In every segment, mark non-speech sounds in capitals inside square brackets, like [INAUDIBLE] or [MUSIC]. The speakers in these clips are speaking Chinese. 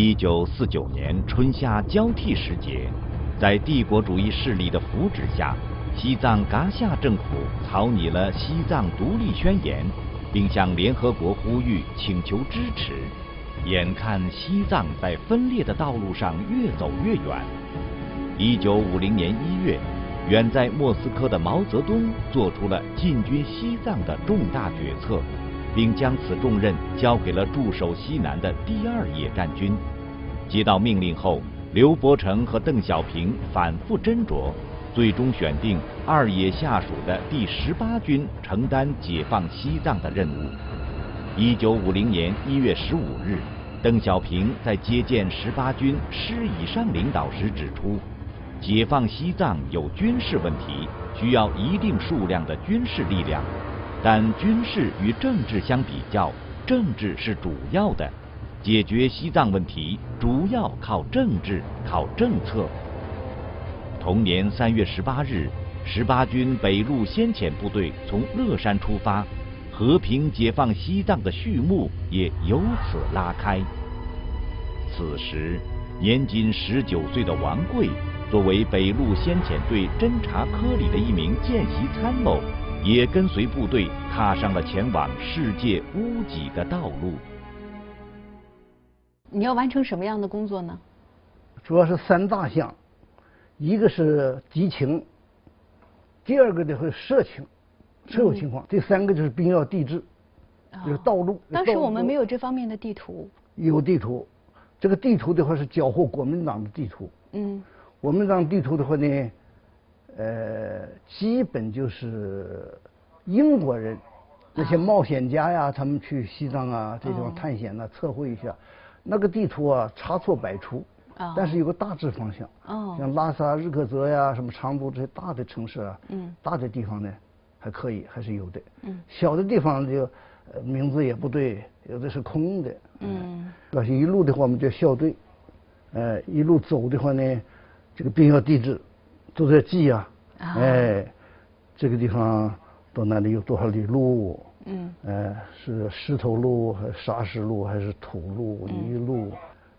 一九四九年春夏交替时节，在帝国主义势力的扶植下，西藏噶夏政府草拟了《西藏独立宣言》，并向联合国呼吁请求支持。眼看西藏在分裂的道路上越走越远，一九五零年一月，远在莫斯科的毛泽东做出了进军西藏的重大决策。并将此重任交给了驻守西南的第二野战军。接到命令后，刘伯承和邓小平反复斟酌，最终选定二野下属的第十八军承担解放西藏的任务。一九五零年一月十五日，邓小平在接见十八军师以上领导时指出，解放西藏有军事问题，需要一定数量的军事力量。但军事与政治相比较，政治是主要的，解决西藏问题主要靠政治、靠政策。同年三月十八日，十八军北路先遣部队从乐山出发，和平解放西藏的序幕也由此拉开。此时，年仅十九岁的王贵，作为北路先遣队侦察科里的一名见习参谋。也跟随部队踏上了前往世界屋脊的道路。你要完成什么样的工作呢？主要是三大项，一个是敌情，第二个呢是社情，社会情况，第三个就是兵要地质，就是道路。当时我们没有这方面的地图。有地图，这个地图的话是缴获国民党的地图。嗯。国民党地图的话呢？呃，基本就是英国人那些冒险家呀，他们去西藏啊这地方探险呢，测绘一下，那个地图啊差错百出，但是有个大致方向。哦。像拉萨、日喀则呀，什么昌都这些大的城市啊，嗯，大的地方呢还可以，还是有的。嗯。小的地方就名字也不对，有的是空的。嗯。而且一路的话，我们叫校对，呃，一路走的话呢，这个兵要地质。都在记呀，哎，这个地方到那里有多少里路？嗯，哎，是石头路还是沙石路还是土路泥路？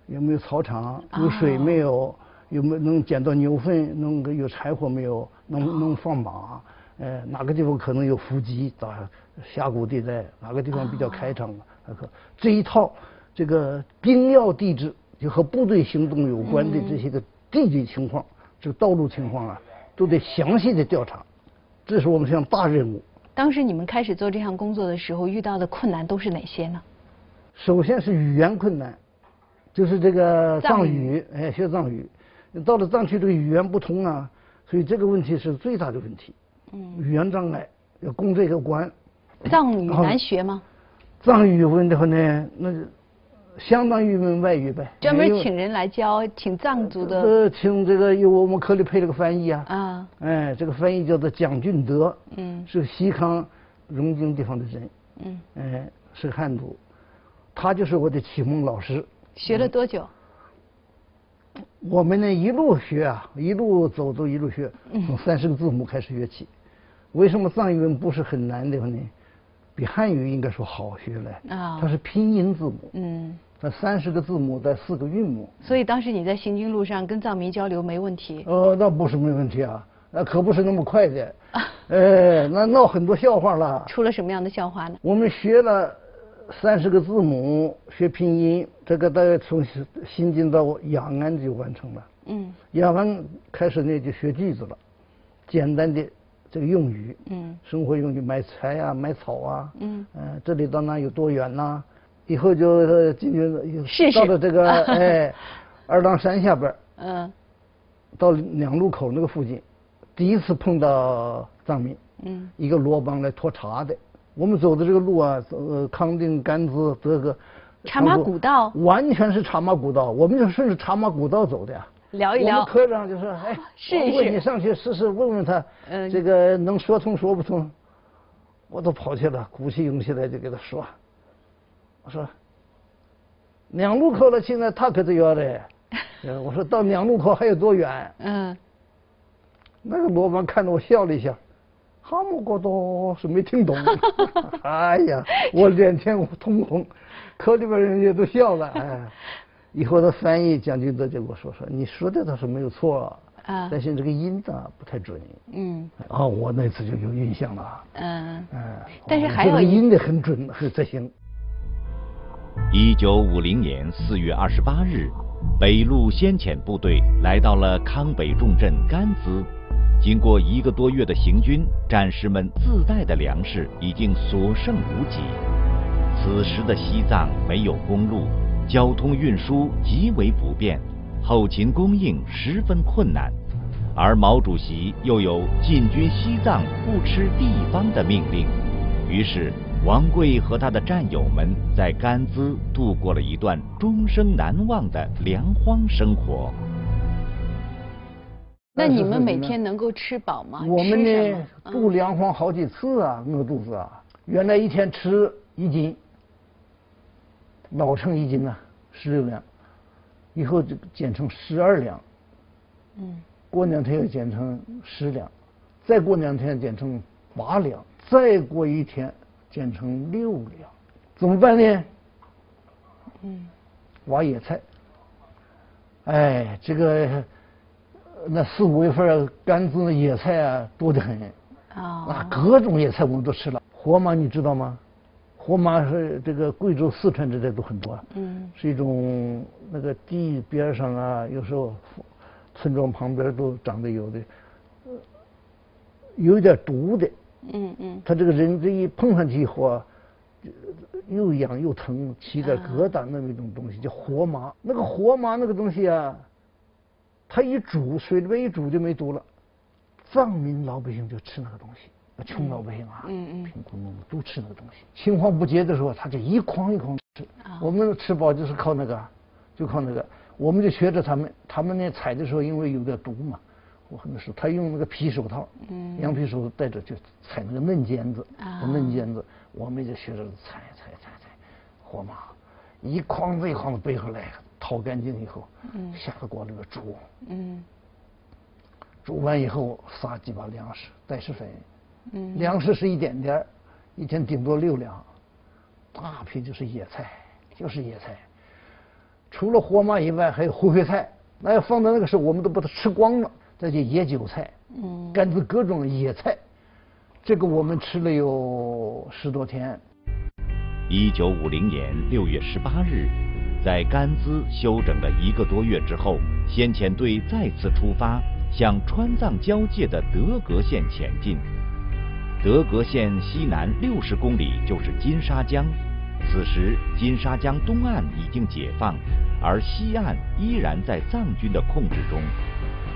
有没有草场？有水没有？有没有能捡到牛粪？能有柴火没有？能能放马？哎，哪个地方可能有伏击？打峡谷地带？哪个地方比较开敞？还可这一套这个兵要地质，就和部队行动有关的这些个地理情况。这个道路情况啊，都得详细的调查，这是我们项大任务。当时你们开始做这项工作的时候，遇到的困难都是哪些呢？首先是语言困难，就是这个藏语，哎，学藏语，到了藏区这个语言不通啊，所以这个问题是最大的问题。嗯。语言障碍要攻这个关。藏语难学吗？藏语问的话呢，那。相当于一门外语呗，专门请人来教，请藏族的。呃，请这个有我们科里配了个翻译啊。啊。哎，这个翻译叫做蒋俊德。嗯。是西康荣京地方的人。嗯。哎，是汉族，他就是我的启蒙老师。学了多久？我们呢一路学啊，一路走都一路学，从三十个字母开始学起。为什么藏语文不是很难的呢？比汉语应该说好学嘞。啊。它是拼音字母。嗯。它三十个字母带四个韵母，所以当时你在行军路上跟藏民交流没问题。呃，那不是没问题啊，那可不是那么快的。啊哎，那闹很多笑话了。[LAUGHS] 出了什么样的笑话呢？我们学了三十个字母，学拼音，这个大概从新津到雅安就完成了。嗯。雅安开始呢就学句子了，简单的这个用语。嗯。生活用语，买菜啊，买草啊。嗯。嗯，这里到那有多远呐？以后就进去到了这个 [LAUGHS] 哎，二郎山下边嗯，到两路口那个附近，第一次碰到藏民。嗯。一个罗帮来拖茶的，我们走的这个路啊，呃，康定甘孜德格。茶马古道。完全是茶马古道，我们就顺着茶马古道走的呀。聊一聊。我们科长就说：“哎，[LAUGHS] 试一试。你上去试试，问问他，这个能说通说不通？”我都跑去了，鼓起勇气来就给他说。我说，两路口了，现在他可得要嘞。[LAUGHS] 我说到两路口还有多远？嗯。那个罗班看着我笑了一下，哈姆过多是没听懂。[LAUGHS] 哎呀，我脸前通红，科里边人也都笑了。哎，以后的翻译蒋经德就跟我说说，你说的倒是没有错，啊，但是这个音字不太准。嗯。啊，我那次就有印象了。嗯。嗯。但是还有音的很准，很才行。一九五零年四月二十八日，北路先遣部队来到了康北重镇甘孜。经过一个多月的行军，战士们自带的粮食已经所剩无几。此时的西藏没有公路，交通运输极为不便，后勤供应十分困难。而毛主席又有进军西藏不吃地方的命令，于是。王贵和他的战友们在甘孜度过了一段终生难忘的粮荒生活。那你们每天能够吃饱吗？我们呢，度粮荒好几次啊，饿肚子啊。原来一天吃一斤，老称一斤呢，十六两，以后就减成十二两。嗯。过两天又减成十两，再过两天减成八两，再过一天。减成六两，怎么办呢？嗯，挖野菜。哎，这个那四五月份甘孜的野菜啊多得很。啊。那各种野菜我们都吃了。活麻你知道吗？活麻是这个贵州、四川这带都很多。嗯。是一种那个地边上啊，有时候村庄旁边都长得有的，有点毒的。嗯嗯，他这个人这一碰上去以后啊，又痒又疼，起点疙瘩那么一种东西叫活麻。那个活麻那个东西啊，它一煮水里边一煮就没毒了。藏民老百姓就吃那个东西，穷老百姓啊，嗯嗯，贫苦农民都吃那个东西。青黄不接的时候，他就一筐一筐吃。我们吃饱就是靠那个，就靠那个。我们就学着他们，他们呢采的时候因为有点毒嘛。我很多时候，他用那个皮手套，嗯羊皮手套戴着就采那个嫩尖子，嫩尖子，我们就学着采采采采，活麻，一筐子一筐子背回来，掏干净以后，嗯下到锅里边煮，嗯煮完以后撒几把粮食，带食粉，粮食是一点点，一天顶多六两，大批就是野菜，就是野菜，除了活麻以外，还有灰灰菜，那要放到那个时候，我们都把它吃光了。再就野韭菜，嗯，甘孜各种野菜，这个我们吃了有十多天。一九五零年六月十八日，在甘孜休整了一个多月之后，先遣队再次出发，向川藏交界的德格县前进。德格县西南六十公里就是金沙江，此时金沙江东岸已经解放，而西岸依然在藏军的控制中。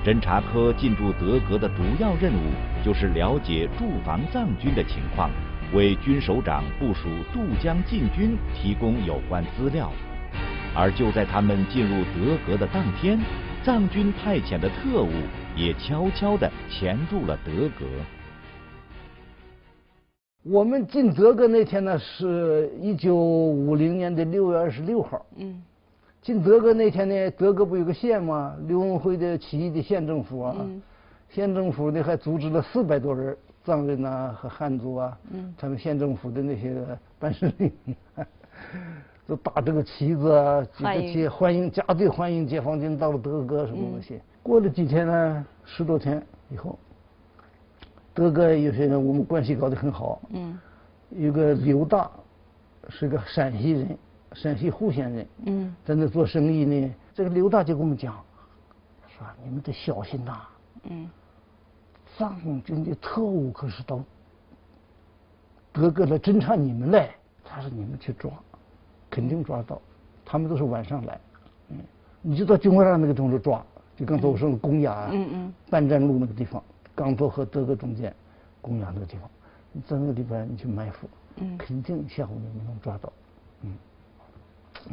侦察科进驻德格的主要任务就是了解驻防藏军的情况，为军首长部署渡江进军提供有关资料。而就在他们进入德格的当天，藏军派遣的特务也悄悄地潜入了德格。我们进德格那天呢，是一九五零年的六月二十六号。嗯。进德格那天呢，德格不有个县吗？刘文辉的起义的县政府啊，县政府呢还组织了四百多人，藏人呐和汉族啊，他们县政府的那些办事令，都打这个旗子啊，几个旗欢迎加队欢迎解放军到了德格什么东西。过了几天呢，十多天以后，德哥有些人我们关系搞得很好，嗯有个刘大，是个陕西人。陕西户县人，嗯，在那做生意呢。这个刘大就跟我们讲，说你们得小心呐，嗯，藏军的特务可是到德哥来侦察你们来。他说你们去抓，肯定抓到。他们都是晚上来，嗯，你就到军火站那个地方抓。就刚才我说的公雅，嗯嗯，半站路那个地方，刚做和德格中间，公雅那个地方，你在那个地方你去埋伏，嗯，肯定下午你能抓到，嗯。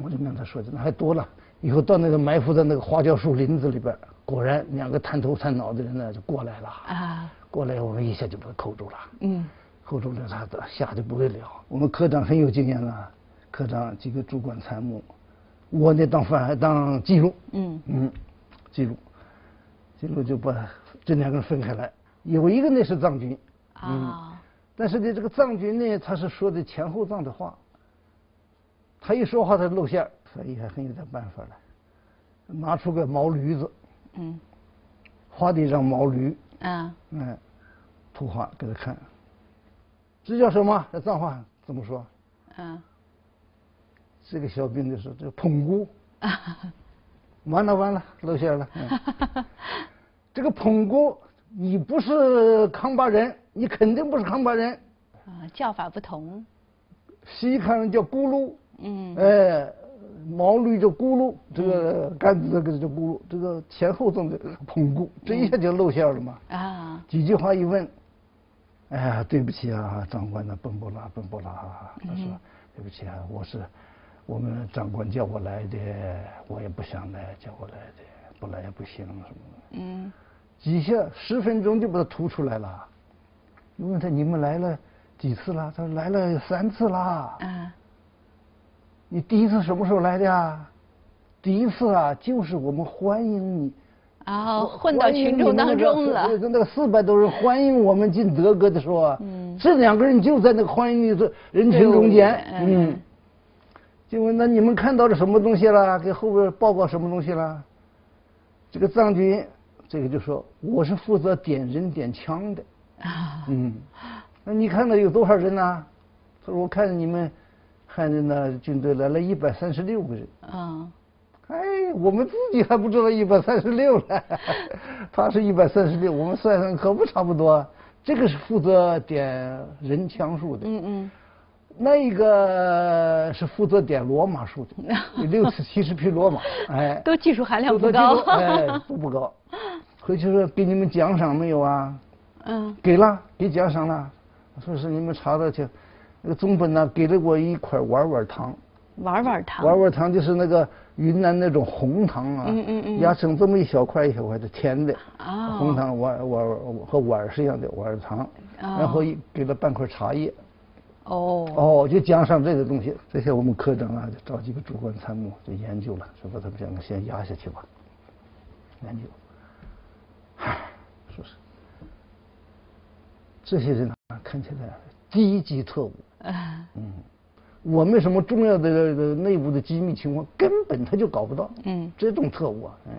我就跟他说的那还多了，以后到那个埋伏在那个花椒树林子里边，果然两个探头探脑的人呢就过来了啊，过来我们一下就把他扣住了，嗯，扣住了他吓得不得了。我们科长很有经验了，科长几个主管参谋，我呢当反当记录，嗯嗯，记录，记录就把这两个人分开来，有一个呢是藏军啊，但是呢这个藏军呢他是说的前后藏的话。他一说话，他露馅儿，所以还很有点办法了。拿出个毛驴子，嗯，画的一张毛驴，啊，嗯，图画给他看，这叫什么？这藏话怎么说？嗯，这个小兵就说：“这捧骨。[LAUGHS] ”完了完了，露馅了。[LAUGHS] 这个捧姑，你不是康巴人，你肯定不是康巴人。啊，叫法不同。西康人叫咕噜。嗯。哎。毛驴叫咕噜，这个杆子这个叫咕噜，这个前后正的捧姑，这一下就露馅了嘛。啊。几句话一问，哎呀，对不起啊，长官呐，奔波拉，奔波拉。他说：“对不起啊，我是我们长官叫我来的，我也不想来，叫我来的，不来也不行什么的。”嗯。几下十分钟就把他吐出来了。问他你们来了几次了？他说来了三次啦。嗯。你第一次什么时候来的呀？第一次啊，就是我们欢迎你，啊，混到群众当中了。那个四百多人欢迎我们进德哥的时候啊，这两个人就在那个欢迎的人群中间，嗯，就问那你们看到了什么东西了？给后边报告什么东西了？这个藏军，这个就说我是负责点人点枪的，啊，嗯，那你看到有多少人呢？他说我看你们。汉人呢，军队来了一百三十六个人。啊，哎，我们自己还不知道一百三十六呢，他是一百三十六，我们算算可不差不多。这个是负责点人枪数的。嗯嗯。那一个是负责点罗马数的，[LAUGHS] 六次七十匹罗马。哎。都技术含量不高。哎，都不高。[LAUGHS] 回去说给你们奖赏没有啊？嗯。给了，给奖赏了。说是你们查到去。那个总本呢给了我一块碗碗糖，碗碗糖，碗碗糖就是那个云南那种红糖啊，嗯嗯嗯，压成这么一小块一小块的甜的，啊，红糖碗碗和碗是一样的碗糖，然后给了半块茶叶，哦，哦，就奖赏这个东西，这些我们科长啊就找几个主管参谋就研究了，说把他们两个先压下去吧，研究，唉，说是这些人啊看起来低级特务。啊，嗯，我们什么重要的内部的机密情况根本他就搞不到，嗯，这种特务啊，嗯，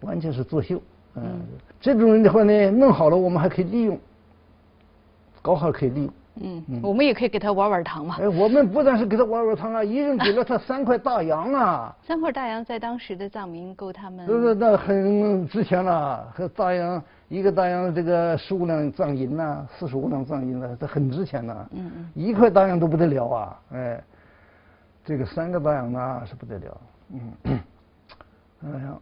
完全是作秀，嗯，这种人的话呢，弄好了我们还可以利用，搞好可以利用。嗯，我们也可以给他玩玩糖嘛。哎，我们不但是给他玩玩糖啊，一人给了他三块大洋啊。三块大洋在当时的藏民够他们。那那那很值钱了，和大洋一个大洋这个十五两藏银呐，四十五两藏银呐，这很值钱的。嗯嗯。一块大洋都不得了啊，哎，这个三个大洋呢是不得了。嗯。哎呀，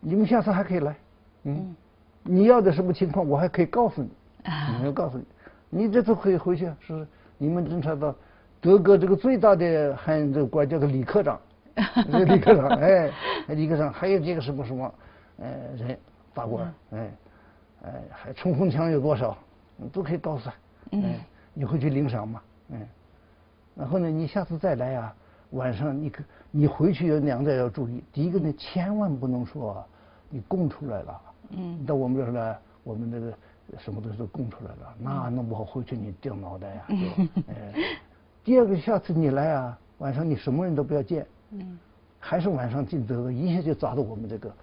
你们下次还可以来。嗯。你要的什么情况，我还可以告诉你。啊。[LAUGHS] 我告诉你。你这次可以回去，是你们侦察到德国这个最大的汉这个官叫做李科长，[LAUGHS] 李科长，哎，李科长还有这个什么什么，呃，人大官，哎，哎，还冲锋枪有多少，都可以告诉他，嗯，你会去领赏吗？嗯，然后呢，你下次再来啊，晚上你可你回去有两点要注意，第一个呢，千万不能说你供出来了，嗯，到我们这儿来，我们这个。什么东西都供出来了，那弄不好回去你掉脑袋呀！[LAUGHS] 哎，第二个，下次你来啊，晚上你什么人都不要见，嗯，还是晚上进德哥，一下就砸到我们这个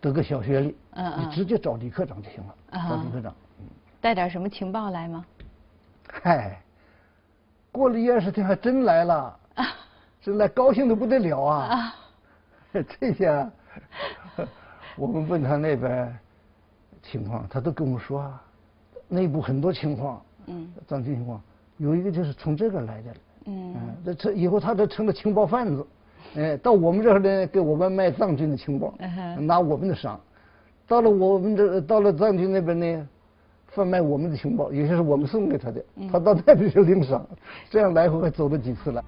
德哥小学里，嗯嗯，你直接找李科长就行了，找李科长，嗯，带点什么情报来吗？嗨，过了一二十天还真来了，[LAUGHS] 真来高兴的不得了啊！[LAUGHS] 这下我们问他那边。情况他都跟我说啊，内部很多情况，嗯，藏军情况，有一个就是从这个来的，嗯，这这以后他这成了情报贩子，哎，到我们这儿呢给我们卖藏军的情报，拿我们的赏，到了我们这到了藏军那边呢，贩卖我们的情报，有些是我们送给他的，他到那边去领赏，这样来回还走了几次了。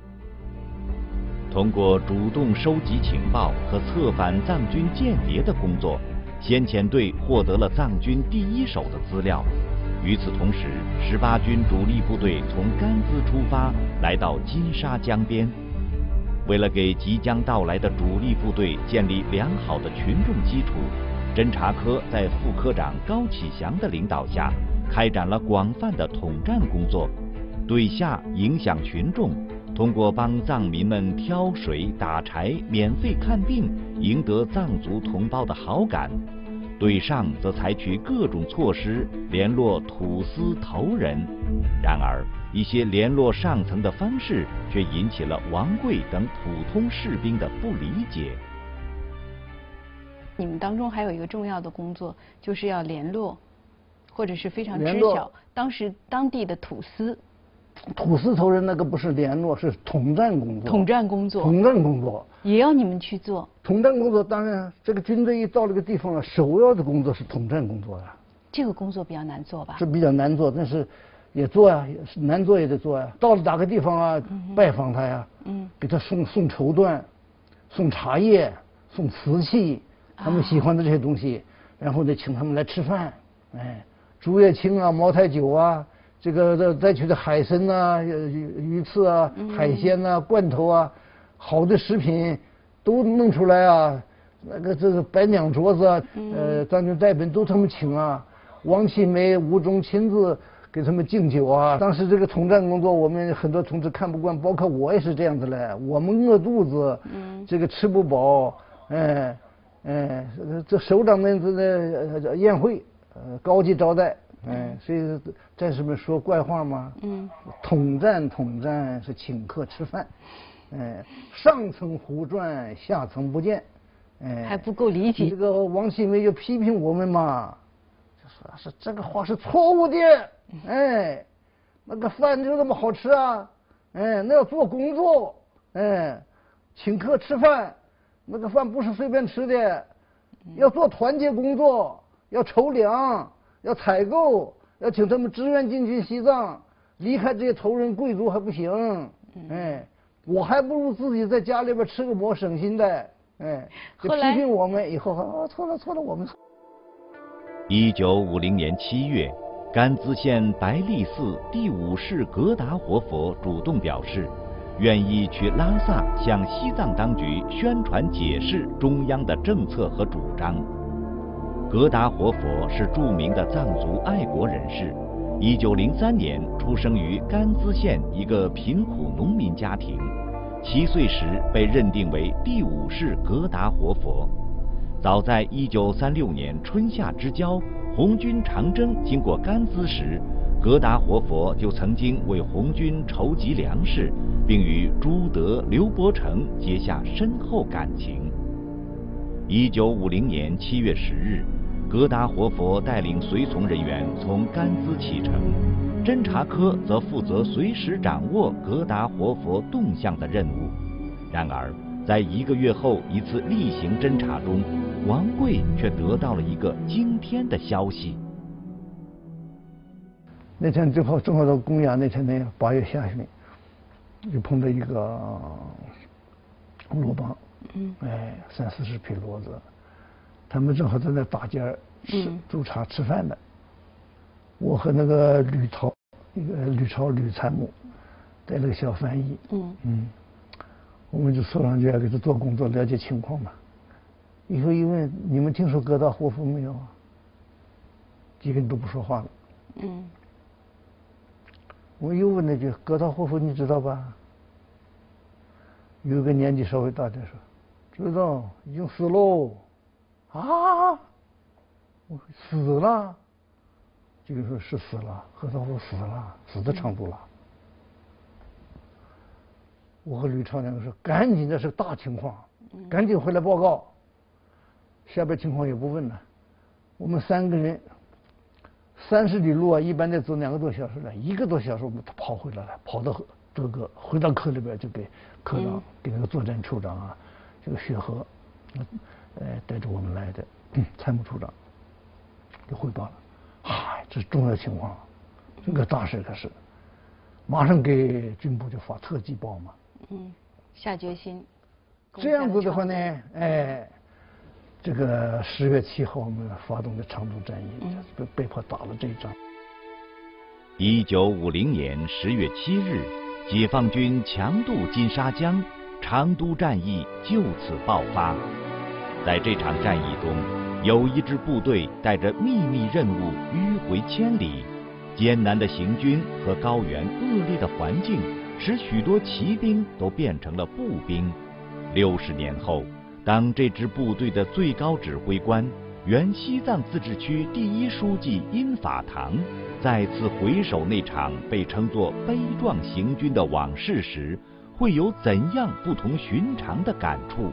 通过主动收集情报和策反藏军间谍的工作。先遣队获得了藏军第一手的资料。与此同时，十八军主力部队从甘孜出发，来到金沙江边。为了给即将到来的主力部队建立良好的群众基础，侦察科在副科长高启祥的领导下，开展了广泛的统战工作，对下影响群众，通过帮藏民们挑水、打柴、免费看病，赢得藏族同胞的好感；对上则采取各种措施联络土司头人。然而，一些联络上层的方式却引起了王贵等普通士兵的不理解。你们当中还有一个重要的工作，就是要联络，或者是非常知晓当时当地的土司。土司头人那个不是联络，是统战工作。统战工作。统战工作。也要你们去做。统战工作当然，这个军队一到那个地方了，首要的工作是统战工作啊。这个工作比较难做吧？是比较难做，但是也做呀，难做也得做呀。到了哪个地方啊，拜访他呀，嗯，给他送送绸缎，送茶叶，送瓷器，他们喜欢的这些东西，然后呢，请他们来吃饭，哎，竹叶青啊，茅台酒啊。这个再再取的海参啊、鱼鱼刺啊、海鲜呐、罐头啊，好的食品都弄出来啊。那个这个白娘桌子啊，呃，张军代本都他们请啊。王启梅、吴忠亲自给他们敬酒啊。当时这个统战工作，我们很多同志看不惯，包括我也是这样子嘞。我们饿肚子，这个吃不饱，哎哎，这首长们这个宴会，呃，高级招待。哎，所以战士们说怪话吗？嗯，统战统战是请客吃饭，哎，上层胡转，下层不见，哎，还不够理解。这个王启梅就批评我们嘛，就说是这个话是错误的，哎，那个饭就那么好吃啊，哎，那要做工作，哎，请客吃饭，那个饭不是随便吃的，要做团结工作，要筹粮。要采购，要请他们支援进军西藏，离开这些头人贵族还不行。哎，我还不如自己在家里边吃个馍省心的。哎，就批评我们以后，啊，错了错了，我们错。一九五零年七月，甘孜县白利寺第五世格达活佛主动表示，愿意去拉萨向西藏当局宣传解释中央的政策和主张。格达活佛是著名的藏族爱国人士。一九零三年出生于甘孜县一个贫苦农民家庭，七岁时被认定为第五世格达活佛。早在一九三六年春夏之交，红军长征经过甘孜时，格达活佛就曾经为红军筹集粮食，并与朱德、刘伯承结下深厚感情。一九五零年七月十日。格达活佛带领随从人员从甘孜启程，侦察科则负责随时掌握格达活佛动向的任务。然而，在一个月后一次例行侦查中，王贵却得到了一个惊天的消息。那天正好正好到公羊那天呢，八月下旬，就碰到一个骡帮，嗯，哎，三四十匹骡子。他们正好在那大街吃煮茶吃饭呢。我和那个吕超，一个吕超吕参谋，带了个小翻译。嗯嗯，我们就凑上去给他做工作，了解情况嘛。以后一问，你们听说格达活佛没有啊？几个人都不说话了。嗯。我又问那句：格达活佛你知道吧？有一个年纪稍微大点说：知道，已经死喽。啊！我死了，这个说是死了，何道我死了，死的程度了。我和吕超两个说：“赶紧，这是大情况，赶紧回来报告。”下边情况也不问了。我们三个人，三十里路啊，一般得走两个多小时了，一个多小时我们跑回来了，跑到这个回到科里边就给科长，给那个作战处长啊，这个雪河。哎，带着我们来的参谋处长就汇报了，嗨，这是重要情况，这个大事可是，马上给军部就发特级报嘛。嗯，下决心。这样子的话呢，哎，这个十月七号我们发动的长途战役，被被迫打了这一仗。一九五零年十月七日，解放军强渡金沙江，长都战役就此爆发。在这场战役中，有一支部队带着秘密任务迂回千里，艰难的行军和高原恶劣的环境，使许多骑兵都变成了步兵。六十年后，当这支部队的最高指挥官、原西藏自治区第一书记殷法堂再次回首那场被称作“悲壮行军”的往事时，会有怎样不同寻常的感触？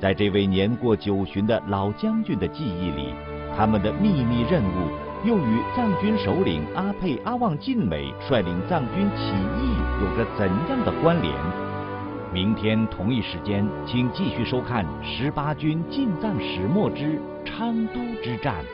在这位年过九旬的老将军的记忆里，他们的秘密任务又与藏军首领阿沛阿旺晋美率领藏军起义有着怎样的关联？明天同一时间，请继续收看十八军进藏始末之昌都之战。